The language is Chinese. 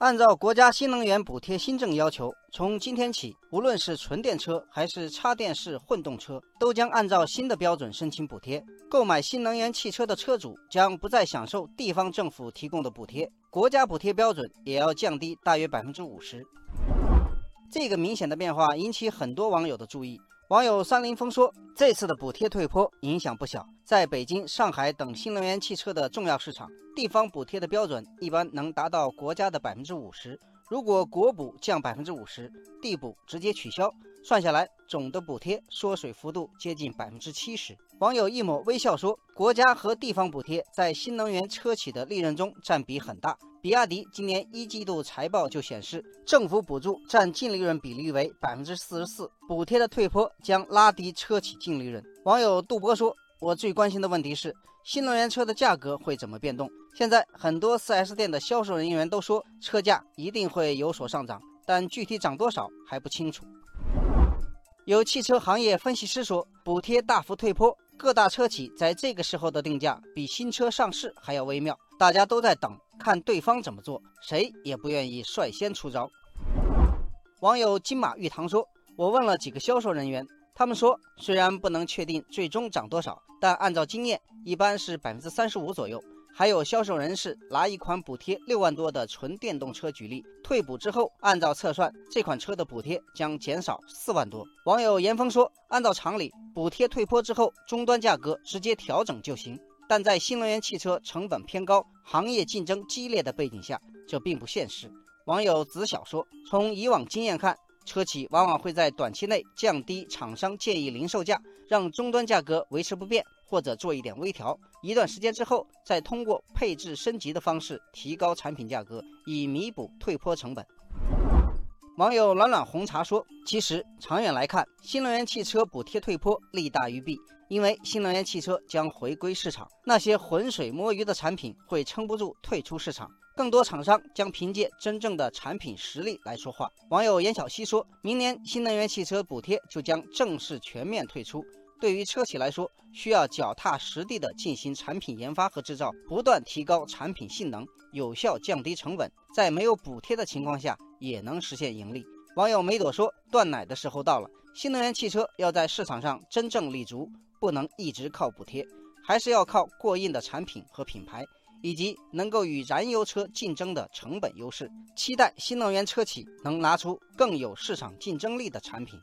按照国家新能源补贴新政要求，从今天起，无论是纯电车还是插电式混动车，都将按照新的标准申请补贴。购买新能源汽车的车主将不再享受地方政府提供的补贴，国家补贴标准也要降低大约百分之五十。这个明显的变化引起很多网友的注意。网友三林峰说：“这次的补贴退坡影响不小，在北京、上海等新能源汽车的重要市场，地方补贴的标准一般能达到国家的百分之五十。如果国补降百分之五十，地补直接取消。”算下来，总的补贴缩水幅度接近百分之七十。网友一抹微笑说：“国家和地方补贴在新能源车企的利润中占比很大。比亚迪今年一季度财报就显示，政府补助占净利润比例为百分之四十四，补贴的退坡将拉低车企净利润。”网友杜波说：“我最关心的问题是，新能源车的价格会怎么变动？现在很多 4S 店的销售人员都说，车价一定会有所上涨，但具体涨多少还不清楚。”有汽车行业分析师说，补贴大幅退坡，各大车企在这个时候的定价比新车上市还要微妙。大家都在等，看对方怎么做，谁也不愿意率先出招。网友金马玉堂说：“我问了几个销售人员，他们说，虽然不能确定最终涨多少，但按照经验，一般是百分之三十五左右。”还有销售人士拿一款补贴六万多的纯电动车举例，退补之后，按照测算，这款车的补贴将减少四万多。网友严峰说：“按照常理，补贴退坡之后，终端价格直接调整就行。但在新能源汽车成本偏高、行业竞争激烈的背景下，这并不现实。”网友子晓说：“从以往经验看，车企往往会在短期内降低厂商建议零售价，让终端价格维持不变。”或者做一点微调，一段时间之后，再通过配置升级的方式提高产品价格，以弥补退坡成本。网友暖暖红茶说：“其实长远来看，新能源汽车补贴退坡利大于弊，因为新能源汽车将回归市场，那些浑水摸鱼的产品会撑不住退出市场，更多厂商将凭借真正的产品实力来说话。”网友严小希说：“明年新能源汽车补贴就将正式全面退出。”对于车企来说，需要脚踏实地地进行产品研发和制造，不断提高产品性能，有效降低成本，在没有补贴的情况下也能实现盈利。网友梅朵说：“断奶的时候到了，新能源汽车要在市场上真正立足，不能一直靠补贴，还是要靠过硬的产品和品牌，以及能够与燃油车竞争的成本优势。期待新能源车企能拿出更有市场竞争力的产品。”